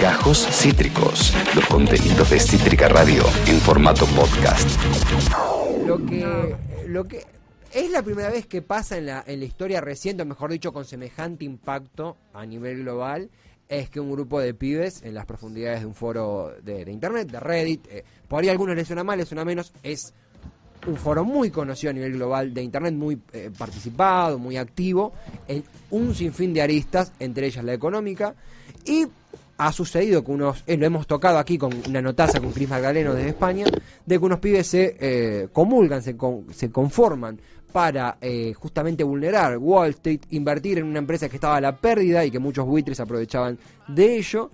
Gajos Cítricos, los contenidos de Cítrica Radio en formato podcast. Lo que, lo que es la primera vez que pasa en la, en la historia reciente, o mejor dicho, con semejante impacto a nivel global, es que un grupo de pibes en las profundidades de un foro de, internet, de Reddit, eh, por ahí a algunos les suena mal, les suena menos, es un foro muy conocido a nivel global de internet, muy eh, participado, muy activo, en un sinfín de aristas, entre ellas la económica, y ha sucedido que unos, eh, lo hemos tocado aquí con una notaza con Cris Margaleno desde España, de que unos pibes se eh, comulgan, se, se conforman para eh, justamente vulnerar Wall Street, invertir en una empresa que estaba a la pérdida y que muchos buitres aprovechaban de ello.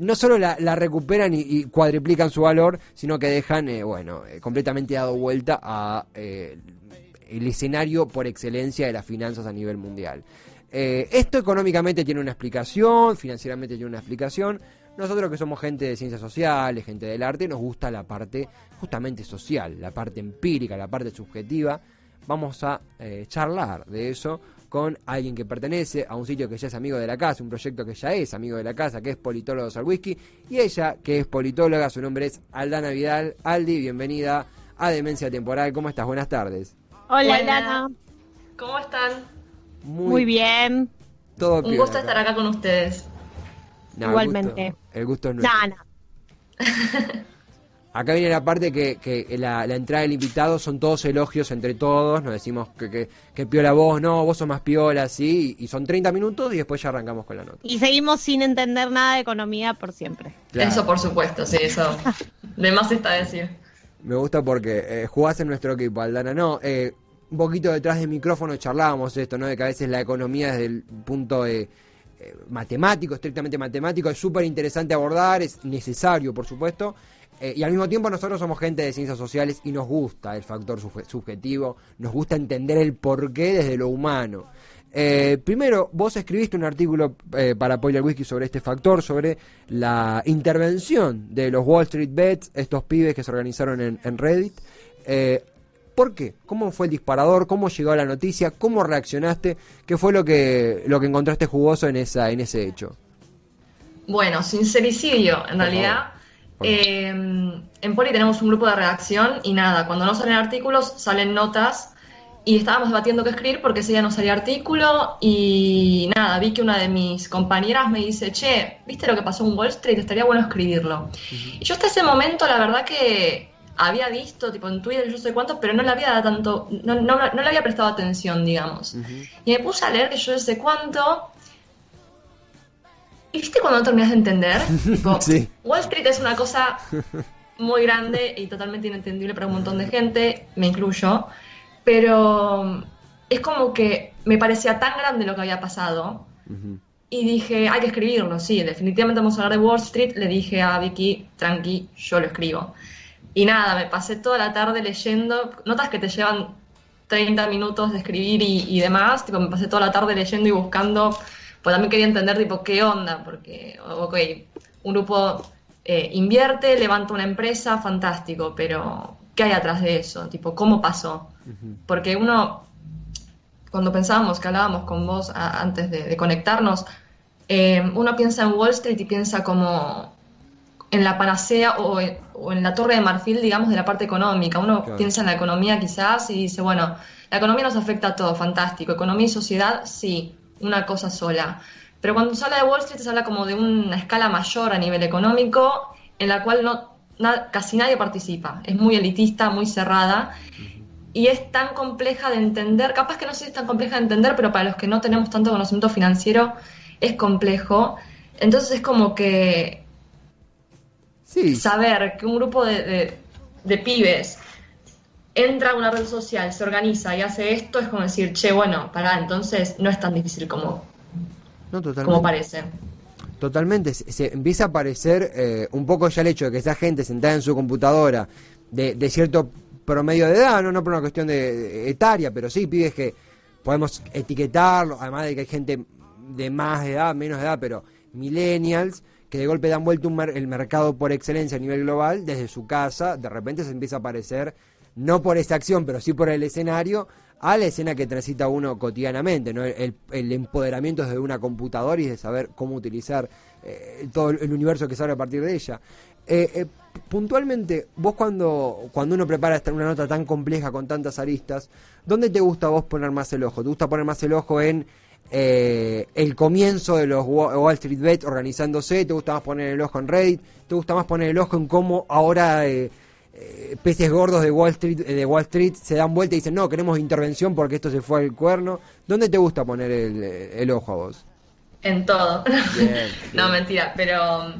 No solo la, recuperan y, cuadriplican su valor, sino que dejan, bueno, completamente dado vuelta a el escenario por excelencia de las finanzas a nivel mundial. Eh, esto económicamente tiene una explicación, financieramente tiene una explicación. Nosotros que somos gente de ciencias sociales, gente del arte, nos gusta la parte justamente social, la parte empírica, la parte subjetiva. Vamos a eh, charlar de eso con alguien que pertenece a un sitio que ya es amigo de la casa, un proyecto que ya es amigo de la casa, que es Politólogos al Whisky, y ella, que es politóloga, su nombre es Aldana Vidal. Aldi, bienvenida a Demencia Temporal. ¿Cómo estás? Buenas tardes. Hola, Aldana. ¿Cómo están? Muy, bien. Todo Un gusto estar acá con ustedes. Igualmente. El gusto, es nuestro. Acá viene la parte que, que la, entrada del invitado son todos elogios entre todos. Nos decimos que, que, piola vos, no, vos sos más piola, sí. Y, son 30 minutos y después ya arrancamos con la nota. Y seguimos sin entender nada de economía por siempre. Eso por supuesto, sí, eso. de más está decir. Me gusta porque eh, jugás en nuestro equipo, Aldana. No, eh, un poquito detrás del micrófono charlábamos esto, ¿no? De que a veces la economía desde el punto de, eh, matemático, estrictamente matemático, es súper interesante abordar, es necesario, por supuesto. Eh, y al mismo tiempo nosotros somos gente de ciencias sociales y nos gusta el factor subjetivo, nos gusta entender el porqué desde lo humano. Eh, primero, vos escribiste un artículo para Poiler Whisky sobre este factor, sobre la intervención de los Wall Street Bets, estos pibes que se organizaron en, en Reddit. ¿Por qué? ¿Cómo fue el disparador? ¿Cómo llegó la noticia? ¿Cómo reaccionaste? ¿Qué fue lo que, lo que encontraste jugoso en, esa, en ese hecho? Bueno, sincericidio, en realidad. Eh, en Poli tenemos un grupo de redacción y nada, cuando no salen artículos, salen notas y estábamos debatiendo qué escribir porque ese día no salía artículo y nada, vi que una de mis compañeras me dice, che, ¿viste lo que pasó en Wall Street? Estaría bueno escribirlo. Y yo hasta ese momento, la verdad que había visto, tipo en Twitter, yo sé cuánto, pero no le había dado tanto, no, no, no le había prestado atención, digamos. Y me puse a leer que yo sé cuánto. ¿Y viste cuando no terminas de entender? Wall Street es una cosa muy grande y totalmente inentendible para un montón de gente, me incluyo, pero es como que me parecía tan grande lo que había pasado. Y dije, hay que escribirlo, sí, definitivamente vamos a hablar de Wall Street. Le dije a Vicky, tranqui, yo lo escribo. Y nada, me pasé toda la tarde leyendo, notas que te llevan 30 minutos de escribir y, demás, tipo, me pasé toda la tarde leyendo y buscando, pues también quería entender, tipo, qué onda, porque, ok, un grupo eh, invierte, levanta una empresa, fantástico, pero ¿qué hay atrás de eso? Tipo, ¿cómo pasó? Porque uno, cuando pensábamos, que hablábamos con vos antes de, conectarnos, eh, uno piensa en Wall Street y piensa como en la panacea o en, la torre de marfil, digamos, de la parte económica. Uno piensa en la economía quizás y dice, bueno, la economía nos afecta a todo, fantástico. Economía y sociedad, sí, una cosa sola. Pero cuando se habla de Wall Street se habla como de una escala mayor a nivel económico en la cual no, casi nadie participa. Es muy elitista, muy cerrada y es tan compleja de entender, capaz que no sé si es tan compleja de entender, pero para los que no tenemos tanto conocimiento financiero es complejo. Entonces es como que Saber que un grupo de, pibes entra a una red social, se organiza y hace esto, es como decir, che, bueno, pará, entonces no es tan difícil como, como parece. Totalmente, se, empieza a parecer eh, un poco ya el hecho de que esa gente sentada en su computadora de, cierto promedio de edad, no, no por una cuestión de, etaria, pero sí pibes que podemos etiquetarlo, además de que hay gente de más edad, menos edad, pero millennials, que de golpe dan vuelta el mercado por excelencia a nivel global, desde su casa, de repente se empieza a aparecer, no por esa acción, pero sí por el escenario, a la escena que transita uno cotidianamente, ¿no? el, empoderamiento desde una computadora y de saber cómo utilizar eh, todo el universo que sale a partir de ella. Eh, puntualmente, vos cuando, cuando uno prepara una nota tan compleja con tantas aristas, ¿dónde te gusta vos poner más el ojo? ¿Te gusta poner más el ojo en el comienzo de los Wall Street Bets organizándose? ¿Te gusta más poner el ojo en Reddit? ¿Te gusta más poner el ojo en cómo ahora eh, peces gordos de Wall Street de Wall Street se dan vuelta y dicen no queremos intervención porque esto se fue al cuerno ¿dónde te gusta poner el, ojo a vos? en todo. No mentira pero um,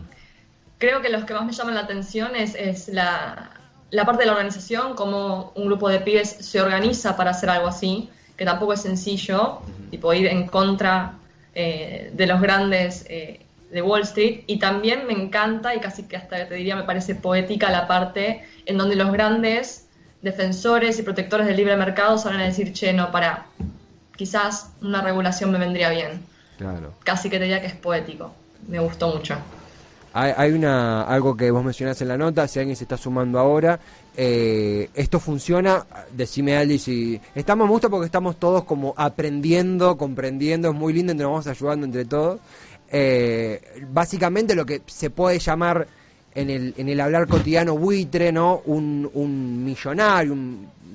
creo que los que más me llaman la atención es, la, parte de la organización cómo un grupo de pibes se organiza para hacer algo así que tampoco es sencillo tipo ir en contra eh, de los grandes eh, de Wall Street y también me encanta y casi que hasta te diría me parece poética la parte en donde los grandes defensores y protectores del libre mercado salen a decir, che, no, para, quizás una regulación me vendría bien. Claro. Casi que te diría que es poético. Me gustó mucho. Hay, una algo que vos mencionás en la nota, si alguien se está sumando ahora, eh, esto funciona, decime Aldi si... Estamos, me gusta porque estamos todos como aprendiendo, comprendiendo, es muy lindo, nos vamos ayudando entre todos. Eh, básicamente lo que se puede llamar en el, en el hablar cotidiano buitre, ¿no? Un, un millonario,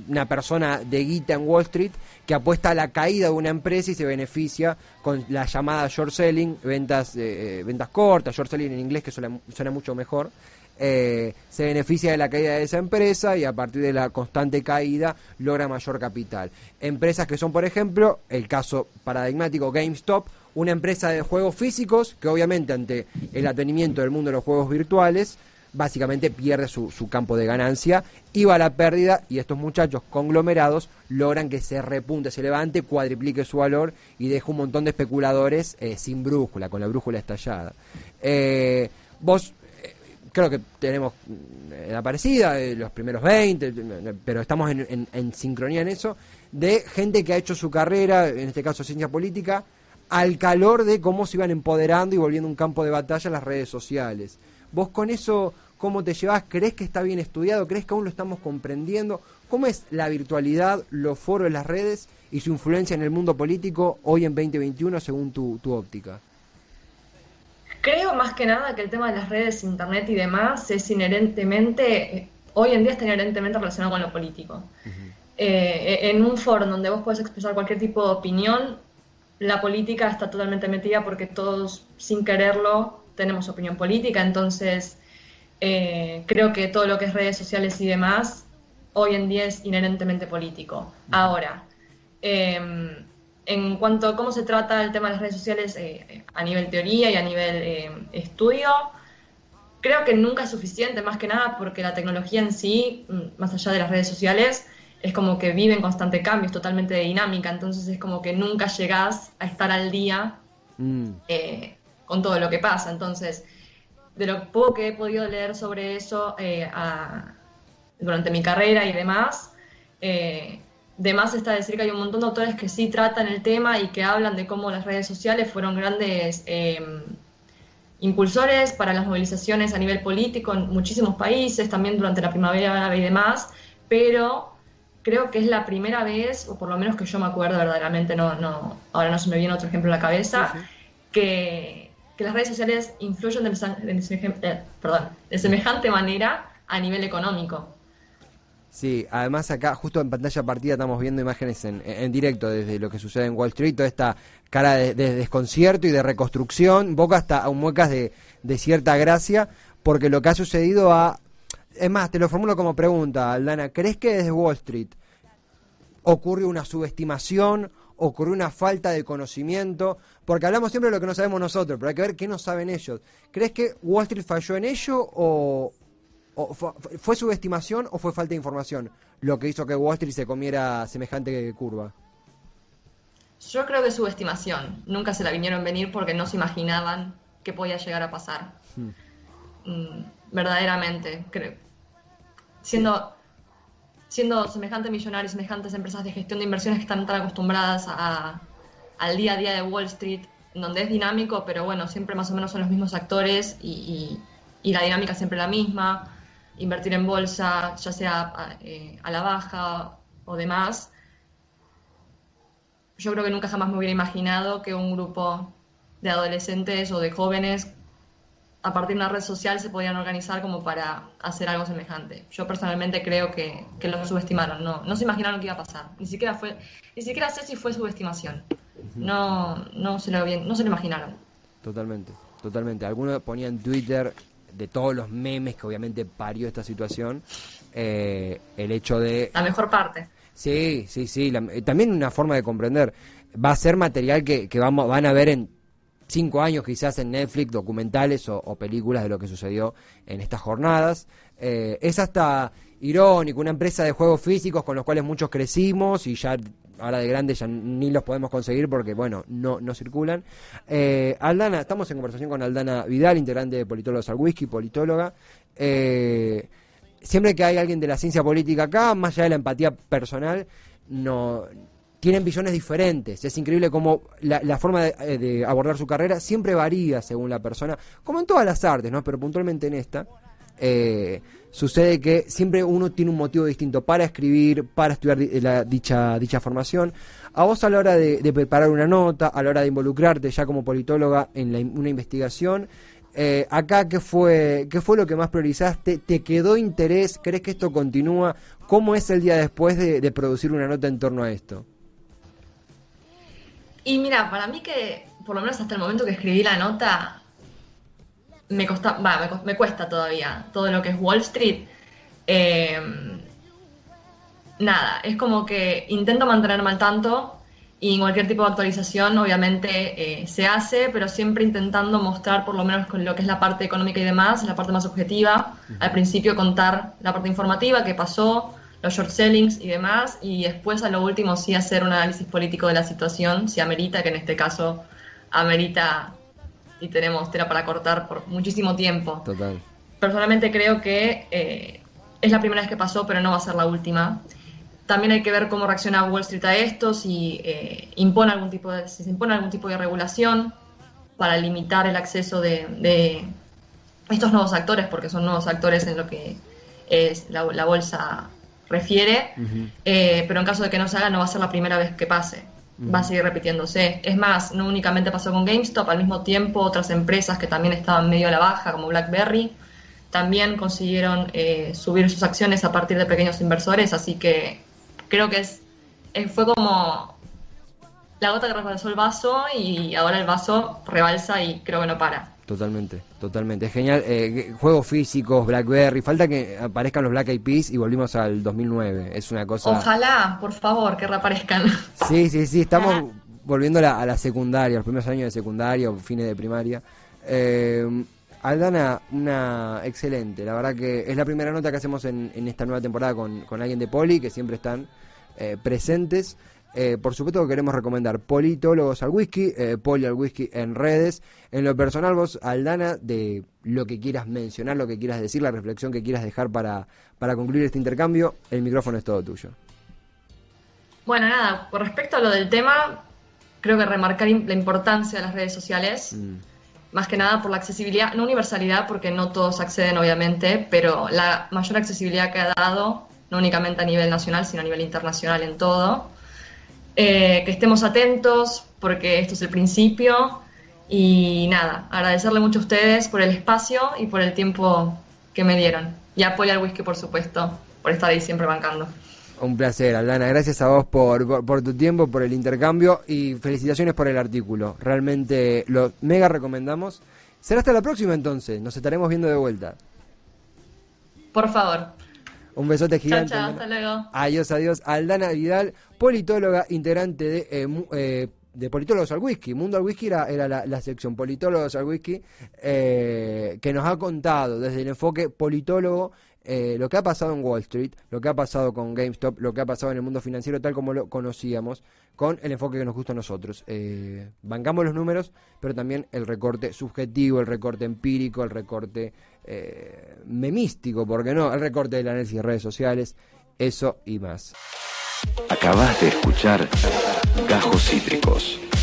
una persona de guita en Wall Street que apuesta a la caída de una empresa y se beneficia con la llamada short selling, ventas, eh, ventas cortas, short selling en inglés que suena, mucho mejor. Eh, se beneficia de la caída de esa empresa y a partir de la constante caída logra mayor capital. Empresas que son, por ejemplo, el caso paradigmático GameStop, una empresa de juegos físicos que obviamente ante el atenimiento del mundo de los juegos virtuales básicamente pierde su, campo de ganancia y va a la pérdida y estos muchachos conglomerados logran que se repunte, se levante, cuadriplique su valor y deje un montón de especuladores eh, sin brújula, con la brújula estallada. Eh, vos eh, creo que tenemos la parecida, los primeros 20, pero estamos en sincronía en eso, de gente que ha hecho su carrera, en este caso ciencia política, al calor de cómo se iban empoderando y volviendo un campo de batalla las redes sociales. Vos con eso, ¿cómo te llevas? ¿Crees que está bien estudiado? ¿Crees que aún lo estamos comprendiendo? ¿Cómo es la virtualidad, los foros, las redes y su influencia en el mundo político hoy en 2021 según tu, óptica? Creo más que nada que el tema de las redes, internet y demás es inherentemente, hoy en día está inherentemente relacionado con lo político. Eh, en un foro donde vos puedes expresar cualquier tipo de opinión, la política está totalmente metida porque todos, sin quererlo, tenemos opinión política, entonces eh, creo que todo lo que es redes sociales y demás, hoy en día es inherentemente político. Ahora, em, en cuanto a cómo se trata el tema de las redes sociales eh, a nivel teoría y a nivel eh, estudio, creo que nunca es suficiente, más que nada porque la tecnología en sí, mm, más allá de las redes sociales, es como que vive en constante cambio, es totalmente dinámica, entonces es como que nunca llegás a estar al día mm. eh, con todo lo que pasa. Entonces, de lo poco que he podido leer sobre eso eh, durante mi carrera y demás, eh, de más está decir que hay un montón de autores que sí tratan el tema y que hablan de cómo las redes sociales fueron grandes impulsores para las movilizaciones a nivel político en muchísimos países, también durante la primavera árabe y demás, pero creo que es la primera vez, o por lo menos que yo me acuerdo verdaderamente, no, no, ahora no se me viene otro ejemplo en la cabeza, Que, las redes sociales influyen de, eh, perdón, de semejante manera a nivel económico. Sí, además acá justo en pantalla partida estamos viendo imágenes en, directo desde lo que sucede en Wall Street, toda esta cara de, desconcierto y de reconstrucción, boca hasta a muecas de, de cierta gracia, porque lo que ha sucedido a es más, te lo formulo como pregunta, Aldana. ¿Crees que desde Wall Street ocurrió una subestimación, ocurrió una falta de conocimiento? Porque hablamos siempre de lo que no sabemos nosotros, pero hay que ver qué no saben ellos. ¿Crees que Wall Street falló en ello o, fue, subestimación o fue falta de información lo que hizo que Wall Street se comiera semejante curva? Yo creo que subestimación. Nunca se la vinieron a venir porque no se imaginaban qué podía llegar a pasar. Hmm. Mm, verdaderamente, creo siendo, siendo semejante millonario semejantes empresas de gestión de inversiones que están tan acostumbradas a, al día a día de Wall Street, donde es dinámico, pero bueno, siempre más o menos son los mismos actores y, la dinámica siempre la misma, invertir en bolsa, ya sea a, eh, a la baja o demás. Yo creo que nunca jamás me hubiera imaginado que un grupo de adolescentes o de jóvenes a partir de una red social se podían organizar como para hacer algo semejante. Yo personalmente creo que, que lo subestimaron, no, no se imaginaron qué iba a pasar. Ni siquiera fue, ni siquiera sé si fue subestimación. No, no se lo no se lo imaginaron. Totalmente, totalmente. Algunos ponían en Twitter de todos los memes que obviamente parió esta situación, eh, el hecho de... La mejor parte. Sí, sí, sí. Eh, también una forma de comprender. Va a ser material que, que vamos, van a ver en cinco años quizás en Netflix, documentales o, películas de lo que sucedió en estas jornadas. Eh, es hasta irónico, una empresa de juegos físicos con los cuales muchos crecimos y ya ahora de grandes ya ni los podemos conseguir porque, bueno, no, no circulan. Eh, Aldana, estamos en conversación con Aldana Vidal, integrante de Politólogos al Whisky, politóloga. Eh, siempre que hay alguien de la ciencia política acá, más allá de la empatía personal, no tienen visiones diferentes. Es increíble cómo la, forma eh, de, abordar su carrera siempre varía según la persona, como en todas las artes, ¿no? Pero puntualmente en esta, eh, sucede que siempre uno tiene un motivo distinto para escribir, para estudiar la, dicha, dicha formación. A vos a la hora de, preparar una nota, a la hora de involucrarte ya como politóloga en una investigación, eh, acá, ¿qué fue, ¿qué fue lo que más priorizaste? ¿Te quedó interés? ¿Crees que esto continúa? ¿Cómo es el día después de producir una nota en torno a esto? Y mira, para mí que, por lo menos hasta el momento que escribí la nota, me, costa, me, cuesta todavía todo lo que es Wall Street. Eh, nada, es como que intento mantenerme al tanto y cualquier tipo de actualización obviamente eh, se hace, pero siempre intentando mostrar por lo menos con lo que es la parte económica y demás, la parte más objetiva. Al principio contar la parte informativa, qué pasó, los short sellings y demás, y después a lo último sí hacer un análisis político de la situación, si amerita, que en este caso amerita y tenemos tela para cortar por muchísimo tiempo. Total. Personalmente creo que eh, es la primera vez que pasó, pero no va a ser la última. También hay que ver cómo reacciona Wall Street a esto, si, eh, impone algún tipo de, si se impone algún tipo de regulación para limitar el acceso de, de estos nuevos actores, porque son nuevos actores en lo que es la, la bolsa refiere, eh, pero en caso de que no se haga no va a ser la primera vez que pase, va a seguir repitiéndose. Es más, no únicamente pasó con GameStop, al mismo tiempo otras empresas que también estaban medio a la baja, como BlackBerry, también consiguieron eh, subir sus acciones a partir de pequeños inversores, así que creo que es, fue como la gota que rebalsó el vaso y ahora el vaso rebalsa y creo que no para. Totalmente, totalmente. Es genial. Eh, juegos físicos, Blackberry. Falta que aparezcan los Black Eyed Peas y volvimos al 2009. Es una cosa. Ojalá, por favor, que reaparezcan. Sí, sí, sí. Estamos volviendo a la, secundaria, los primeros años de secundaria o fines de primaria. Eh, Aldana, una excelente. La verdad que es la primera nota que hacemos en, esta nueva temporada con, con, alguien de Poli, que siempre están eh, presentes. Eh, por supuesto que queremos recomendar Politólogos al Whisky, eh, Poli al Whisky en redes. En lo personal, vos, Aldana, de lo que quieras mencionar, lo que quieras decir, la reflexión que quieras dejar para, para concluir este intercambio, el micrófono es todo tuyo. Bueno, nada, con respecto a lo del tema, creo que remarcar la importancia de las redes sociales, mm. más que nada por la accesibilidad, no universalidad, porque no todos acceden, obviamente, pero la mayor accesibilidad que ha dado, no únicamente a nivel nacional, sino a nivel internacional en todo. Eh, que estemos atentos porque esto es el principio y nada, agradecerle mucho a ustedes por el espacio y por el tiempo que me dieron. Y apoya al whisky, por supuesto, por estar ahí siempre bancando. Un placer, Aldana. Gracias a vos por, por, tu tiempo, por el intercambio y felicitaciones por el artículo. Realmente lo mega recomendamos. Será hasta la próxima entonces. Nos estaremos viendo de vuelta. Por favor. Un besote gigante. Chao, chao, hasta luego. Adiós, adiós. Aldana Vidal, politóloga, integrante de, eh, eh, de Politólogos al Whisky. Mundo al Whisky era, era la, sección Politólogos al Whisky, eh, que nos ha contado desde el enfoque politólogo lo que ha pasado en Wall Street, lo que ha pasado con GameStop, lo que ha pasado en el mundo financiero tal como lo conocíamos, con el enfoque que nos gusta a nosotros. bancamos los números, pero también el recorte subjetivo, el recorte empírico, el recorte eh, memístico, porque no, el recorte del análisis de redes sociales, eso y más. Acabas de escuchar Gajos Cítricos.